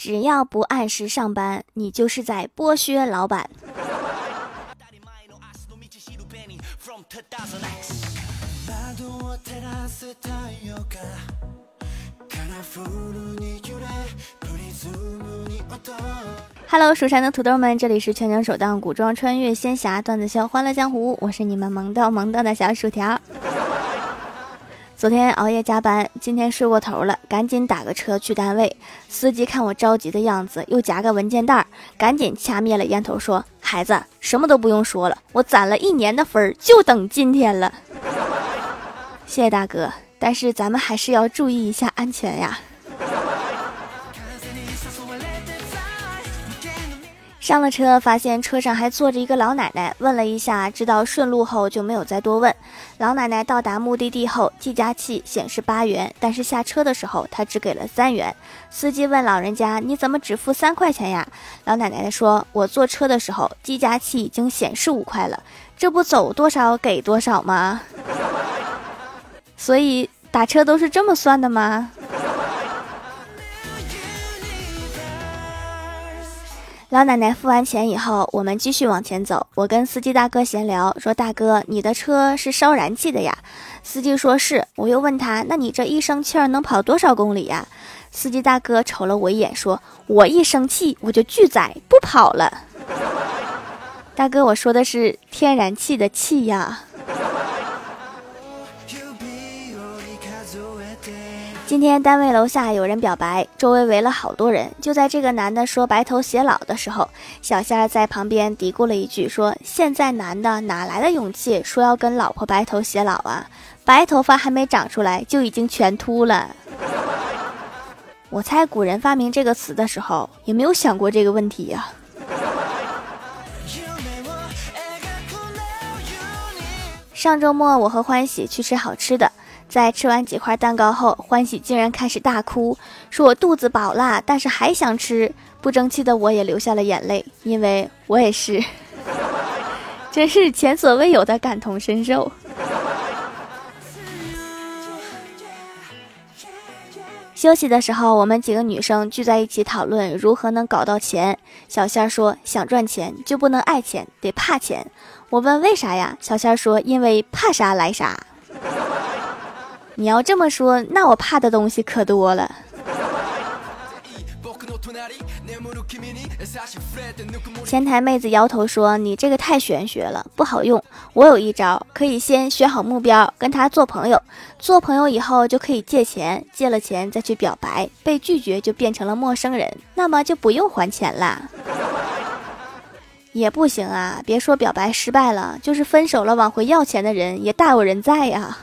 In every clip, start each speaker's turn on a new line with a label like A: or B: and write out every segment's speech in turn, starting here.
A: 只要不按时上班，你就是在剥削老板。Hello，蜀山的土豆们，这里是全球首档古装穿越仙侠段子秀《欢乐江湖》，我是你们萌逗萌逗的小薯条。昨天熬夜加班，今天睡过头了，赶紧打个车去单位。司机看我着急的样子，又夹个文件袋，赶紧掐灭了烟头，说：“孩子，什么都不用说了，我攒了一年的分儿，就等今天了。”谢谢大哥，但是咱们还是要注意一下安全呀。上了车，发现车上还坐着一个老奶奶，问了一下，知道顺路后就没有再多问。老奶奶到达目的地后，计价器显示八元，但是下车的时候她只给了三元。司机问老人家：“你怎么只付三块钱呀？”老奶奶说：“我坐车的时候计价器已经显示五块了，这不走多少给多少吗？所以打车都是这么算的吗？”老奶奶付完钱以后，我们继续往前走。我跟司机大哥闲聊，说：“大哥，你的车是烧燃气的呀？”司机说是。我又问他：“那你这一生气儿能跑多少公里呀？”司机大哥瞅了我一眼，说：“我一生气我就拒载不跑了。”大哥，我说的是天然气的气呀。今天单位楼下有人表白，周围围了好多人。就在这个男的说白头偕老的时候，小仙儿在旁边嘀咕了一句：“说现在男的哪来的勇气说要跟老婆白头偕老啊？白头发还没长出来就已经全秃了。”我猜古人发明这个词的时候也没有想过这个问题呀。上周末我和欢喜去吃好吃的。在吃完几块蛋糕后，欢喜竟然开始大哭，说我肚子饱了，但是还想吃。不争气的我也流下了眼泪，因为我也是，真是前所未有的感同身受。休息的时候，我们几个女生聚在一起讨论如何能搞到钱。小仙儿说：“想赚钱就不能爱钱，得怕钱。”我问为啥呀？小仙儿说：“因为怕啥来啥。”你要这么说，那我怕的东西可多了。前台妹子摇头说：“你这个太玄学了，不好用。我有一招，可以先选好目标，跟他做朋友，做朋友以后就可以借钱，借了钱再去表白，被拒绝就变成了陌生人，那么就不用还钱啦。也不行啊，别说表白失败了，就是分手了往回要钱的人也大有人在呀。”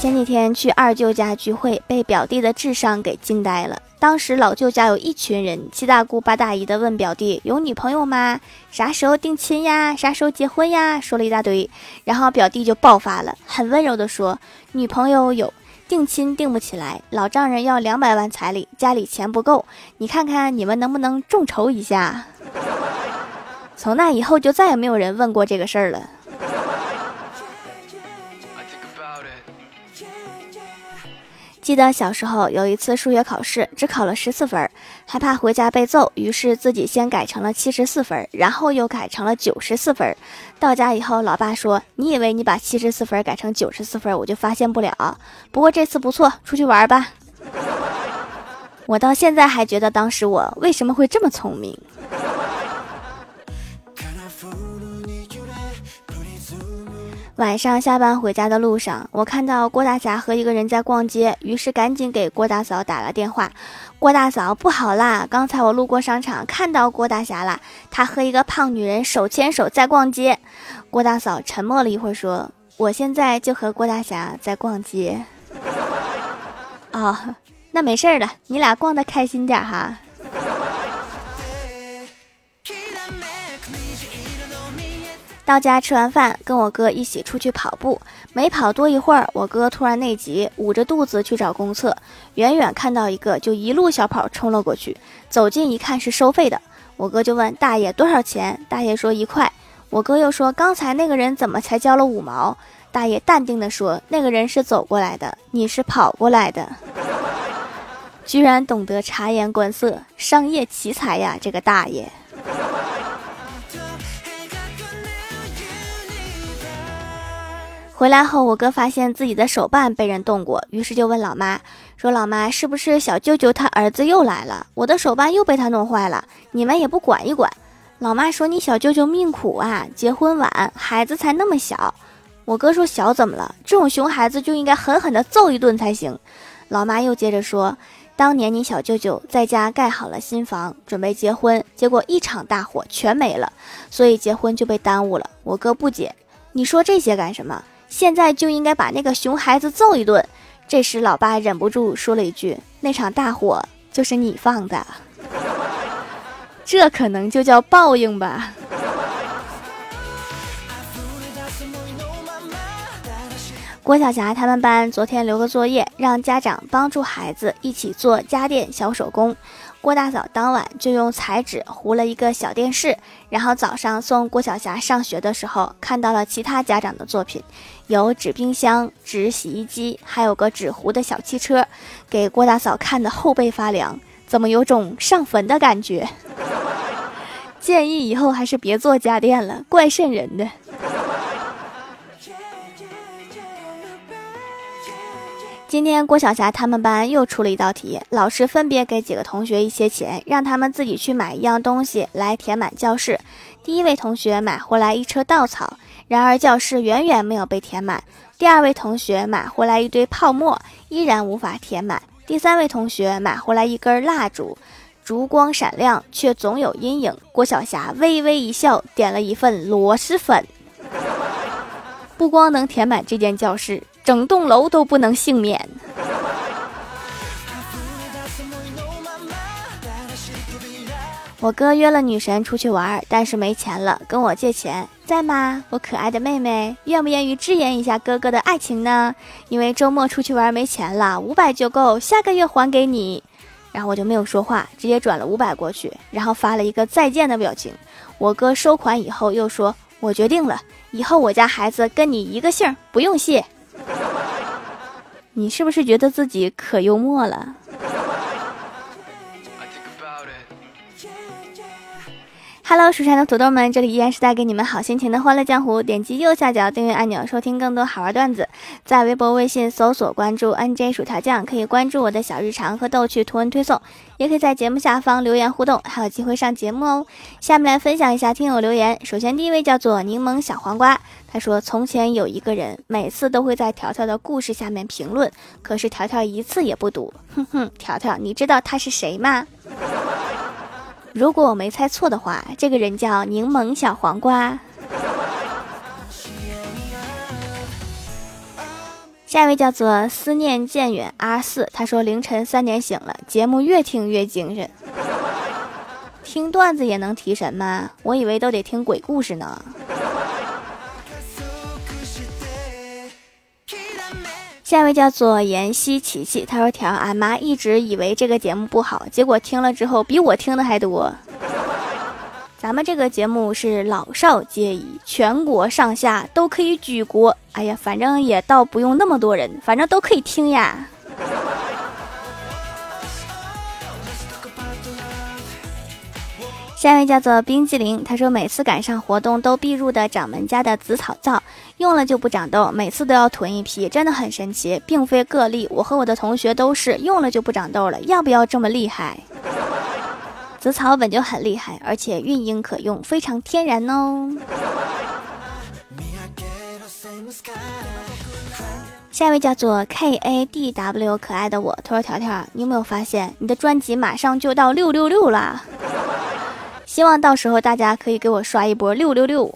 A: 前几天去二舅家聚会，被表弟的智商给惊呆了。当时老舅家有一群人，七大姑八大姨的问表弟有女朋友吗？啥时候定亲呀？啥时候结婚呀？说了一大堆，然后表弟就爆发了，很温柔的说：“女朋友有，定亲定不起来，老丈人要两百万彩礼，家里钱不够，你看看你们能不能众筹一下？”从那以后就再也没有人问过这个事儿了。记得小时候有一次数学考试，只考了十四分，害怕回家被揍，于是自己先改成了七十四分，然后又改成了九十四分。到家以后，老爸说：“你以为你把七十四分改成九十四分，我就发现不了？不过这次不错，出去玩吧。” 我到现在还觉得当时我为什么会这么聪明。晚上下班回家的路上，我看到郭大侠和一个人在逛街，于是赶紧给郭大嫂打了电话。郭大嫂，不好啦！刚才我路过商场，看到郭大侠了，他和一个胖女人手牵手在逛街。郭大嫂沉默了一会儿，说：“我现在就和郭大侠在逛街。”哦，那没事了，你俩逛的开心点哈。到家吃完饭，跟我哥一起出去跑步。没跑多一会儿，我哥突然内急，捂着肚子去找公厕。远远看到一个，就一路小跑冲了过去。走近一看，是收费的。我哥就问大爷多少钱？大爷说一块。我哥又说刚才那个人怎么才交了五毛？大爷淡定地说：“那个人是走过来的，你是跑过来的。”居然懂得察言观色，商业奇才呀！这个大爷。回来后，我哥发现自己的手办被人动过，于是就问老妈说：“老妈，是不是小舅舅他儿子又来了？我的手办又被他弄坏了，你们也不管一管？”老妈说：“你小舅舅命苦啊，结婚晚，孩子才那么小。”我哥说：“小怎么了？这种熊孩子就应该狠狠地揍一顿才行。”老妈又接着说：“当年你小舅舅在家盖好了新房，准备结婚，结果一场大火全没了，所以结婚就被耽误了。”我哥不解：“你说这些干什么？”现在就应该把那个熊孩子揍一顿。这时，老爸忍不住说了一句：“那场大火就是你放的，这可能就叫报应吧。”郭晓霞他们班昨天留个作业，让家长帮助孩子一起做家电小手工。郭大嫂当晚就用彩纸糊了一个小电视，然后早上送郭晓霞上学的时候，看到了其他家长的作品，有纸冰箱、纸洗衣机，还有个纸糊的小汽车，给郭大嫂看的后背发凉，怎么有种上坟的感觉？建议以后还是别做家电了，怪瘆人的。今天郭晓霞他们班又出了一道题，老师分别给几个同学一些钱，让他们自己去买一样东西来填满教室。第一位同学买回来一车稻草，然而教室远远没有被填满。第二位同学买回来一堆泡沫，依然无法填满。第三位同学买回来一根蜡烛，烛光闪亮，却总有阴影。郭晓霞微微一笑，点了一份螺蛳粉，不光能填满这间教室。整栋楼都不能幸免。我哥约了女神出去玩，但是没钱了，跟我借钱，在吗？我可爱的妹妹，愿不愿意支援一下哥哥的爱情呢？因为周末出去玩没钱了，五百就够，下个月还给你。然后我就没有说话，直接转了五百过去，然后发了一个再见的表情。我哥收款以后又说：“我决定了，以后我家孩子跟你一个姓，不用谢。” 你是不是觉得自己可幽默了？？Hello，蜀山的土豆们，这里依然是带给你们好心情的欢乐江湖。点击右下角订阅按钮，收听更多好玩段子。在微博、微信搜索关注 NJ 薯条酱，可以关注我的小日常和逗趣图文推送，也可以在节目下方留言互动，还有机会上节目哦。下面来分享一下听友留言。首先，第一位叫做柠檬小黄瓜。他说：“从前有一个人，每次都会在条条的故事下面评论，可是条条一次也不读。哼哼，条条，你知道他是谁吗？如果我没猜错的话，这个人叫柠檬小黄瓜。”下一位叫做思念渐远 R 四，他说凌晨三点醒了，节目越听越精神。听段子也能提神吗？我以为都得听鬼故事呢。下一位叫做妍希琪琪，他说：“条俺妈一直以为这个节目不好，结果听了之后比我听的还多。咱们这个节目是老少皆宜，全国上下都可以举国。哎呀，反正也倒不用那么多人，反正都可以听呀。”下一位叫做冰激凌，他说每次赶上活动都必入的掌门家的紫草皂，用了就不长痘，每次都要囤一批，真的很神奇，并非个例。我和我的同学都是用了就不长痘了，要不要这么厉害？紫草本就很厉害，而且孕婴可用，非常天然哦。下一位叫做 K A D W 可爱的我，他说条条，你有没有发现你的专辑马上就到六六六了？希望到时候大家可以给我刷一波六六六。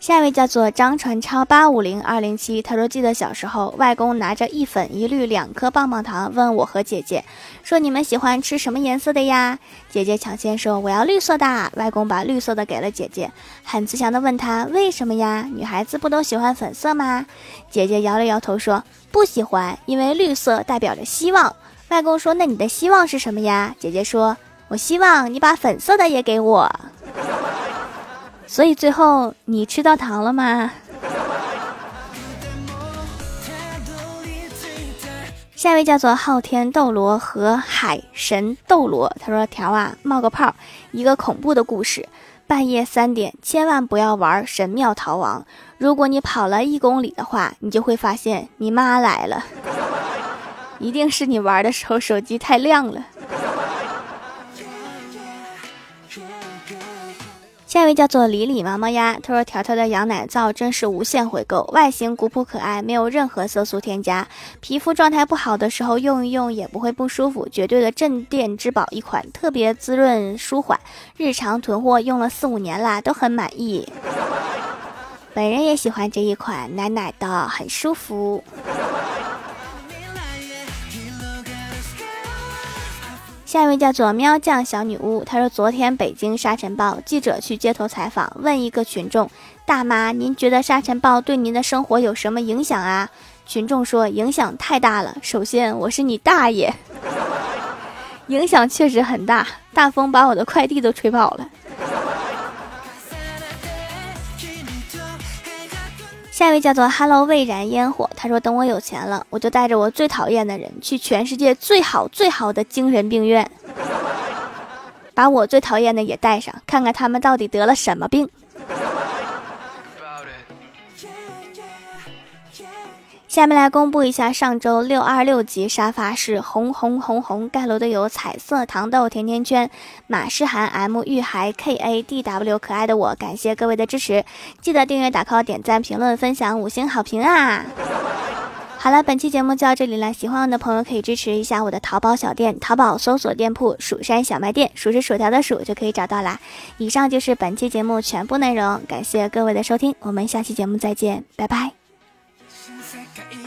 A: 下一位叫做张传超八五零二零七，他说记得小时候，外公拿着一粉一绿两颗棒棒糖，问我和姐姐说：“你们喜欢吃什么颜色的呀？”姐姐抢先说：“我要绿色的。”外公把绿色的给了姐姐，很慈祥的问他：“为什么呀？女孩子不都喜欢粉色吗？”姐姐摇了摇头说。不喜欢，因为绿色代表着希望。外公说：“那你的希望是什么呀？”姐姐说：“我希望你把粉色的也给我。”所以最后你吃到糖了吗？下一位叫做昊天斗罗和海神斗罗，他说：“条啊，冒个泡，一个恐怖的故事。半夜三点，千万不要玩神庙逃亡。如果你跑了一公里的话，你就会发现你妈来了，一定是你玩的时候手机太亮了。”下一位叫做李李毛毛呀，他说条条的羊奶皂真是无限回购，外形古朴可爱，没有任何色素添加，皮肤状态不好的时候用一用也不会不舒服，绝对的镇店之宝一款，特别滋润舒缓，日常囤货用了四五年啦，都很满意。本人也喜欢这一款，奶奶的，很舒服。下一位叫做喵酱小女巫，她说：“昨天北京沙尘暴，记者去街头采访，问一个群众大妈，您觉得沙尘暴对您的生活有什么影响啊？”群众说：“影响太大了。首先，我是你大爷，影响确实很大，大风把我的快递都吹跑了。”下一位叫做 Hello 未燃烟火，他说等我有钱了，我就带着我最讨厌的人去全世界最好最好的精神病院，把我最讨厌的也带上，看看他们到底得了什么病。下面来公布一下上周六二六级沙发是红红红红盖楼的有彩色糖豆甜甜圈、马诗涵 M 玉孩 K A D W 可爱的我，感谢各位的支持，记得订阅、打 call、点赞、评论、分享、五星好评啊！好了，本期节目就到这里了，喜欢我的朋友可以支持一下我的淘宝小店，淘宝搜索店铺“蜀山小卖店”，数是薯条的数就可以找到啦。以上就是本期节目全部内容，感谢各位的收听，我们下期节目再见，拜拜。Caer